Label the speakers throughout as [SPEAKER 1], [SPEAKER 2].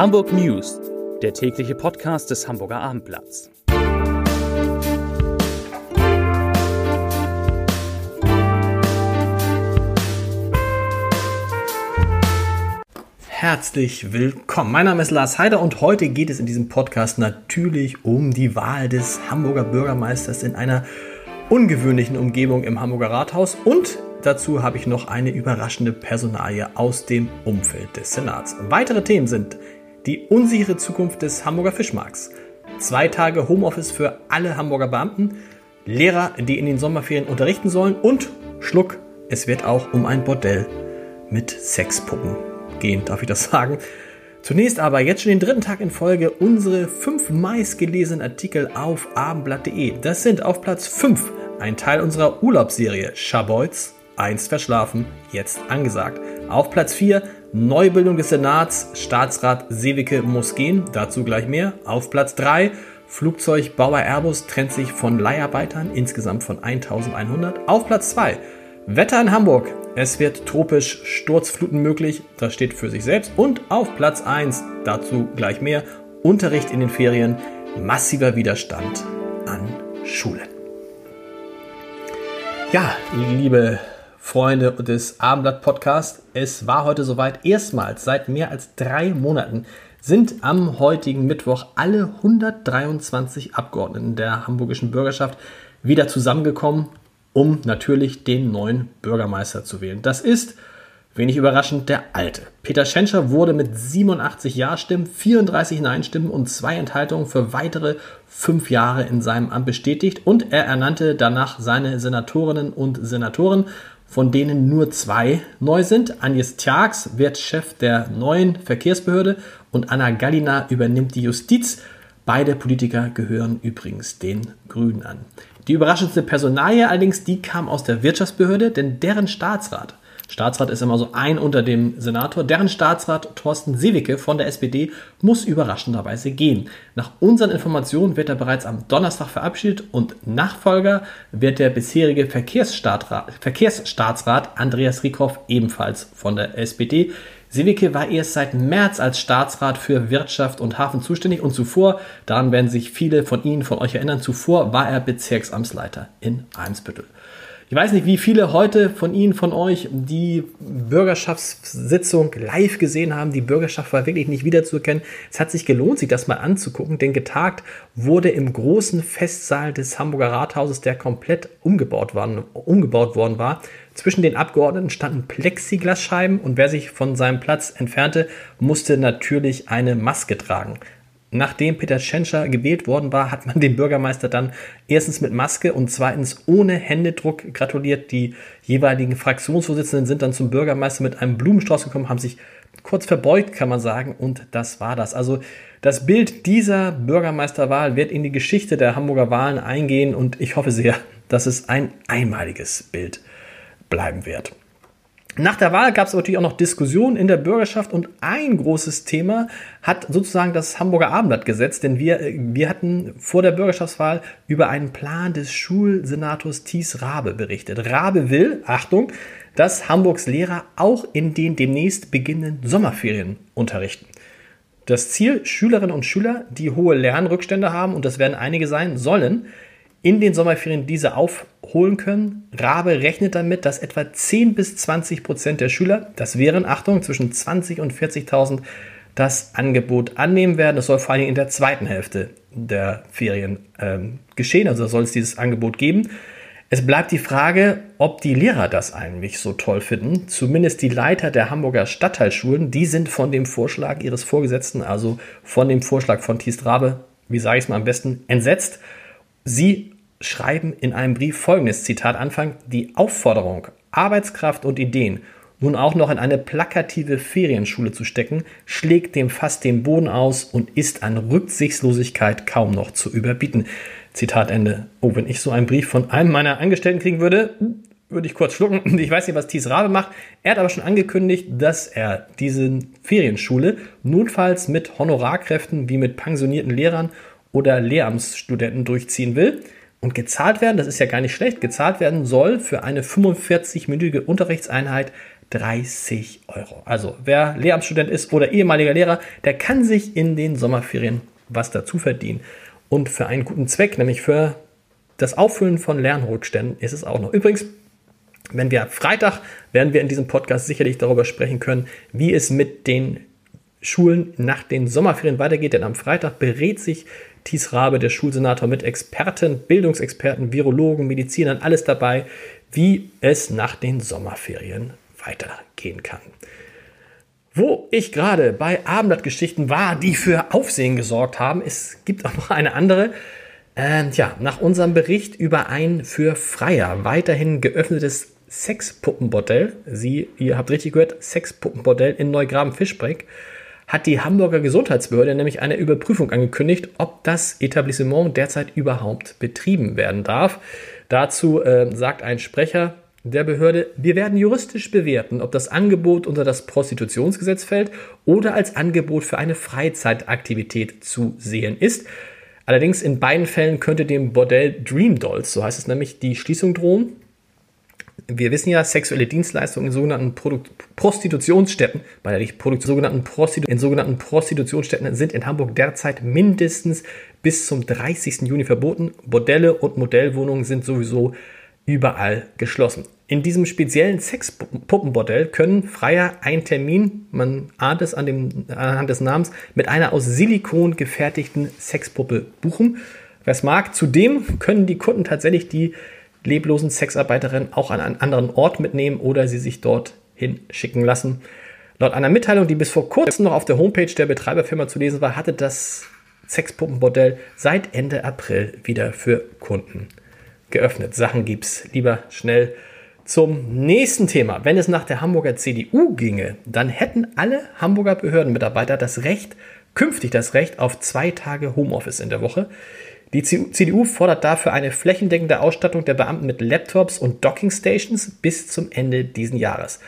[SPEAKER 1] Hamburg News, der tägliche Podcast des Hamburger Abendblatts.
[SPEAKER 2] Herzlich willkommen. Mein Name ist Lars Heider und heute geht es in diesem Podcast natürlich um die Wahl des Hamburger Bürgermeisters in einer ungewöhnlichen Umgebung im Hamburger Rathaus und dazu habe ich noch eine überraschende Personalie aus dem Umfeld des Senats. Weitere Themen sind die unsichere Zukunft des Hamburger Fischmarkts, zwei Tage Homeoffice für alle Hamburger Beamten, Lehrer, die in den Sommerferien unterrichten sollen und Schluck, es wird auch um ein Bordell mit Sexpuppen gehen, darf ich das sagen? Zunächst aber jetzt schon den dritten Tag in Folge unsere fünf meistgelesenen Artikel auf abendblatt.de. Das sind auf Platz 5 ein Teil unserer Urlaubsserie Schabolz, einst verschlafen, jetzt angesagt. Auf Platz 4 Neubildung des Senats, Staatsrat Sewicke muss gehen, dazu gleich mehr. Auf Platz 3 Flugzeugbauer Airbus trennt sich von Leiharbeitern, insgesamt von 1100. Auf Platz 2 Wetter in Hamburg, es wird tropisch Sturzfluten möglich, das steht für sich selbst. Und auf Platz 1, dazu gleich mehr, Unterricht in den Ferien, massiver Widerstand an Schulen. Ja, liebe Freunde des Abendblatt Podcast, es war heute soweit. Erstmals seit mehr als drei Monaten sind am heutigen Mittwoch alle 123 Abgeordneten der hamburgischen Bürgerschaft wieder zusammengekommen, um natürlich den neuen Bürgermeister zu wählen. Das ist Wenig überraschend der Alte. Peter Schenscher wurde mit 87 Ja-Stimmen, 34 Nein-Stimmen und zwei Enthaltungen für weitere fünf Jahre in seinem Amt bestätigt und er ernannte danach seine Senatorinnen und Senatoren, von denen nur zwei neu sind. Agnes Tjax wird Chef der neuen Verkehrsbehörde und Anna Gallina übernimmt die Justiz. Beide Politiker gehören übrigens den Grünen an. Die überraschendste Personalie allerdings, die kam aus der Wirtschaftsbehörde, denn deren Staatsrat Staatsrat ist immer so ein unter dem Senator. Deren Staatsrat Thorsten Sewicke von der SPD muss überraschenderweise gehen. Nach unseren Informationen wird er bereits am Donnerstag verabschiedet und Nachfolger wird der bisherige Verkehrsstaatsrat Andreas Rieckhoff ebenfalls von der SPD. Sewicke war erst seit März als Staatsrat für Wirtschaft und Hafen zuständig und zuvor, daran werden sich viele von Ihnen, von euch erinnern, zuvor war er Bezirksamtsleiter in Eimsbüttel. Ich weiß nicht, wie viele heute von Ihnen, von euch die Bürgerschaftssitzung live gesehen haben. Die Bürgerschaft war wirklich nicht wiederzuerkennen. Es hat sich gelohnt, sich das mal anzugucken, denn getagt wurde im großen Festsaal des Hamburger Rathauses, der komplett umgebaut, waren, umgebaut worden war. Zwischen den Abgeordneten standen Plexiglasscheiben und wer sich von seinem Platz entfernte, musste natürlich eine Maske tragen nachdem Peter Tschentscher gewählt worden war, hat man dem Bürgermeister dann erstens mit Maske und zweitens ohne Händedruck gratuliert. Die jeweiligen Fraktionsvorsitzenden sind dann zum Bürgermeister mit einem Blumenstrauß gekommen, haben sich kurz verbeugt, kann man sagen, und das war das. Also das Bild dieser Bürgermeisterwahl wird in die Geschichte der Hamburger Wahlen eingehen und ich hoffe sehr, dass es ein einmaliges Bild bleiben wird. Nach der Wahl gab es natürlich auch noch Diskussionen in der Bürgerschaft und ein großes Thema hat sozusagen das Hamburger Abendblatt gesetzt, denn wir, wir hatten vor der Bürgerschaftswahl über einen Plan des Schulsenators Thies Rabe berichtet. Rabe will, Achtung, dass Hamburgs Lehrer auch in den demnächst beginnenden Sommerferien unterrichten. Das Ziel, Schülerinnen und Schüler, die hohe Lernrückstände haben, und das werden einige sein, sollen in den Sommerferien diese aufholen können. Rabe rechnet damit, dass etwa 10 bis 20 Prozent der Schüler, das wären, Achtung, zwischen 20 und 40.000, das Angebot annehmen werden. Das soll vor allem in der zweiten Hälfte der Ferien ähm, geschehen, also soll es dieses Angebot geben. Es bleibt die Frage, ob die Lehrer das eigentlich so toll finden. Zumindest die Leiter der Hamburger Stadtteilschulen, die sind von dem Vorschlag ihres Vorgesetzten, also von dem Vorschlag von Thies Rabe, wie sage ich es mal am besten, entsetzt. Sie schreiben in einem Brief folgendes Zitat Anfang, die Aufforderung, Arbeitskraft und Ideen nun auch noch in eine plakative Ferienschule zu stecken, schlägt dem fast den Boden aus und ist an Rücksichtslosigkeit kaum noch zu überbieten. Zitat Ende. Oh, wenn ich so einen Brief von einem meiner Angestellten kriegen würde, würde ich kurz schlucken. Ich weiß nicht, was Thies Rabe macht. Er hat aber schon angekündigt, dass er diese Ferienschule notfalls mit Honorarkräften wie mit pensionierten Lehrern oder Lehramtsstudenten durchziehen will. Und gezahlt werden, das ist ja gar nicht schlecht, gezahlt werden soll für eine 45-minütige Unterrichtseinheit 30 Euro. Also wer Lehramtsstudent ist oder ehemaliger Lehrer, der kann sich in den Sommerferien was dazu verdienen. Und für einen guten Zweck, nämlich für das Auffüllen von Lernrückständen, ist es auch noch. Übrigens, wenn wir Freitag werden wir in diesem Podcast sicherlich darüber sprechen können, wie es mit den Schulen nach den Sommerferien weitergeht, denn am Freitag berät sich Thies Rabe, der Schulsenator, mit Experten, Bildungsexperten, Virologen, Medizinern, alles dabei, wie es nach den Sommerferien weitergehen kann. Wo ich gerade bei Abendblattgeschichten war, die für Aufsehen gesorgt haben, es gibt auch noch eine andere. Äh, ja, nach unserem Bericht über ein für Freier weiterhin geöffnetes Sexpuppenbordell, Sie, ihr habt richtig gehört, Sexpuppenbordell in Neugraben-Fischbreck, hat die Hamburger Gesundheitsbehörde nämlich eine Überprüfung angekündigt, ob das Etablissement derzeit überhaupt betrieben werden darf. Dazu äh, sagt ein Sprecher der Behörde, wir werden juristisch bewerten, ob das Angebot unter das Prostitutionsgesetz fällt oder als Angebot für eine Freizeitaktivität zu sehen ist. Allerdings in beiden Fällen könnte dem Bordell Dream Dolls, so heißt es nämlich, die Schließung drohen wir wissen ja, sexuelle Dienstleistungen in sogenannten Produ Prostitutionsstätten, bei der Produktion sogenannten Prostitu in sogenannten Prostitutionsstätten sind in Hamburg derzeit mindestens bis zum 30. Juni verboten. Bordelle und Modellwohnungen sind sowieso überall geschlossen. In diesem speziellen Sexpuppenbordell können Freier einen Termin, man ahnt es an dem, anhand des Namens, mit einer aus Silikon gefertigten Sexpuppe buchen. Wer es mag, zudem können die Kunden tatsächlich die leblosen Sexarbeiterin auch an einen anderen Ort mitnehmen oder sie sich dort hinschicken lassen. Laut einer Mitteilung, die bis vor kurzem noch auf der Homepage der Betreiberfirma zu lesen war, hatte das Sexpuppenbordell seit Ende April wieder für Kunden geöffnet. Sachen gibt's lieber schnell zum nächsten Thema. Wenn es nach der Hamburger CDU ginge, dann hätten alle Hamburger Behördenmitarbeiter das Recht, künftig das Recht auf zwei Tage Homeoffice in der Woche. Die CDU fordert dafür eine flächendeckende Ausstattung der Beamten mit Laptops und Dockingstations bis zum Ende diesen Jahres.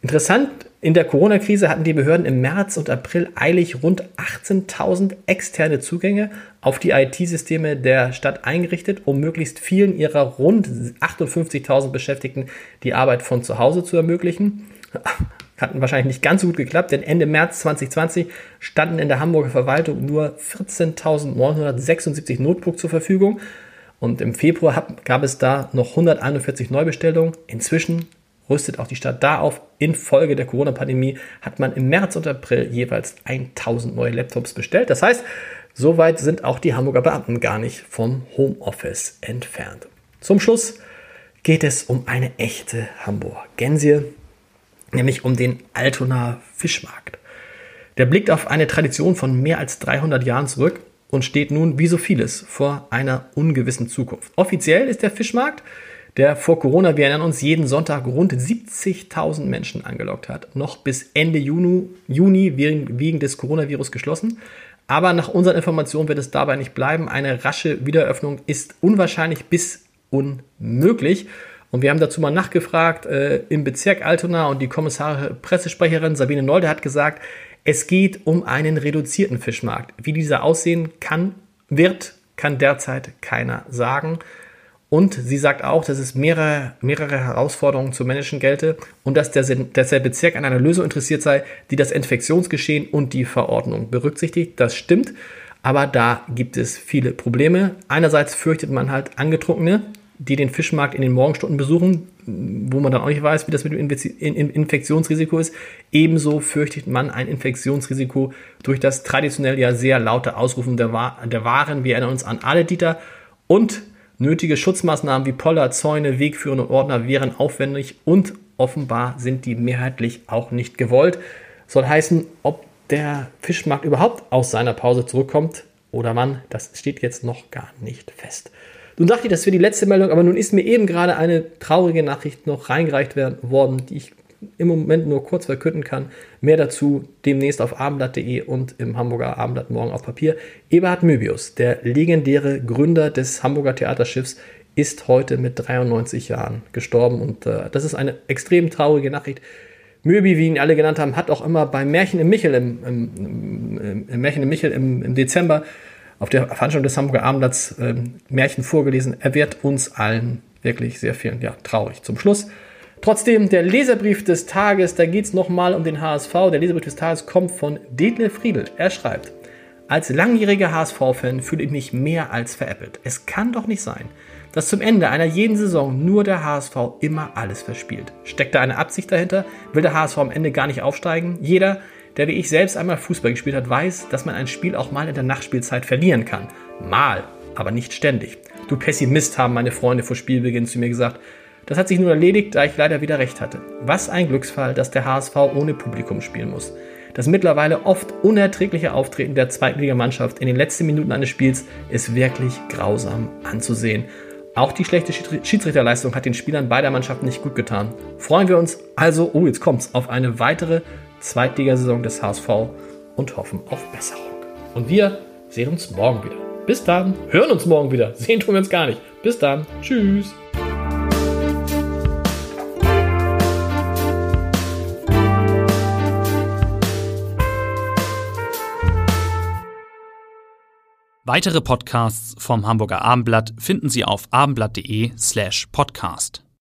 [SPEAKER 2] Interessant, in der Corona-Krise hatten die Behörden im März und April eilig rund 18.000 externe Zugänge auf die IT-Systeme der Stadt eingerichtet, um möglichst vielen ihrer rund 58.000 Beschäftigten die Arbeit von zu Hause zu ermöglichen hatten wahrscheinlich nicht ganz so gut geklappt, denn Ende März 2020 standen in der Hamburger Verwaltung nur 14.976 Notebooks zur Verfügung und im Februar gab es da noch 141 Neubestellungen. Inzwischen rüstet auch die Stadt da auf. Infolge der Corona-Pandemie hat man im März und April jeweils 1000 neue Laptops bestellt. Das heißt, soweit sind auch die Hamburger Beamten gar nicht vom Homeoffice entfernt. Zum Schluss geht es um eine echte Hamburgensie nämlich um den Altonaer Fischmarkt. Der blickt auf eine Tradition von mehr als 300 Jahren zurück und steht nun wie so vieles vor einer ungewissen Zukunft. Offiziell ist der Fischmarkt, der vor Corona, wir erinnern uns, jeden Sonntag rund 70.000 Menschen angelockt hat, noch bis Ende Juni, Juni wegen des Coronavirus geschlossen. Aber nach unseren Informationen wird es dabei nicht bleiben. Eine rasche Wiedereröffnung ist unwahrscheinlich bis unmöglich. Und wir haben dazu mal nachgefragt äh, im Bezirk Altona und die Kommissare Pressesprecherin Sabine Nolde hat gesagt, es geht um einen reduzierten Fischmarkt. Wie dieser aussehen kann, wird, kann derzeit keiner sagen. Und sie sagt auch, dass es mehrere, mehrere Herausforderungen zu managen gelte und dass der, dass der Bezirk an einer Lösung interessiert sei, die das Infektionsgeschehen und die Verordnung berücksichtigt. Das stimmt, aber da gibt es viele Probleme. Einerseits fürchtet man halt Angetrunkene, die den Fischmarkt in den Morgenstunden besuchen, wo man dann auch nicht weiß, wie das mit dem Infektionsrisiko ist. Ebenso fürchtet man ein Infektionsrisiko durch das traditionell ja sehr laute Ausrufen der, Waren. Wir erinnern uns an alle Dieter und nötige Schutzmaßnahmen wie Poller, Zäune, Wegführer und Ordner wären aufwendig und offenbar sind die mehrheitlich auch nicht gewollt. Soll heißen, ob der Fischmarkt überhaupt aus seiner Pause zurückkommt oder man, das steht jetzt noch gar nicht fest. Nun dachte ich, das wäre die letzte Meldung, aber nun ist mir eben gerade eine traurige Nachricht noch reingereicht werden, worden, die ich im Moment nur kurz verkünden kann. Mehr dazu demnächst auf abendblatt.de und im Hamburger Abendblatt morgen auf Papier. Eberhard Möbius, der legendäre Gründer des Hamburger Theaterschiffs, ist heute mit 93 Jahren gestorben und äh, das ist eine extrem traurige Nachricht. Möbi, wie ihn alle genannt haben, hat auch immer beim Märchen im Michel im, im, im, im Märchen im Michel im Dezember auf der Veranstaltung des Hamburger Abendblatts äh, Märchen vorgelesen. Er wird uns allen wirklich sehr viel, ja, traurig. Zum Schluss Trotzdem, der Leserbrief des Tages, da geht es nochmal um den HSV. Der Leserbrief des Tages kommt von Detlef Friedel. Er schreibt, als langjähriger HSV-Fan fühle ich mich mehr als veräppelt. Es kann doch nicht sein, dass zum Ende einer jeden Saison nur der HSV immer alles verspielt. Steckt da eine Absicht dahinter? Will der HSV am Ende gar nicht aufsteigen? Jeder, der wie ich selbst einmal Fußball gespielt hat, weiß, dass man ein Spiel auch mal in der Nachspielzeit verlieren kann. Mal, aber nicht ständig. Du Pessimist, haben meine Freunde vor Spielbeginn zu mir gesagt. Das hat sich nur erledigt, da ich leider wieder recht hatte. Was ein Glücksfall, dass der HSV ohne Publikum spielen muss. Das mittlerweile oft unerträgliche Auftreten der Zweitligamannschaft in den letzten Minuten eines Spiels ist wirklich grausam anzusehen. Auch die schlechte Schiedsrichterleistung hat den Spielern beider Mannschaften nicht gut getan. Freuen wir uns also, oh jetzt kommt's, auf eine weitere Zweitligasaison des HSV und hoffen auf Besserung. Und wir sehen uns morgen wieder. Bis dann, hören uns morgen wieder. Sehen tun wir uns gar nicht. Bis dann, tschüss.
[SPEAKER 1] Weitere Podcasts vom Hamburger Abendblatt finden Sie auf abendblatt.de slash podcast.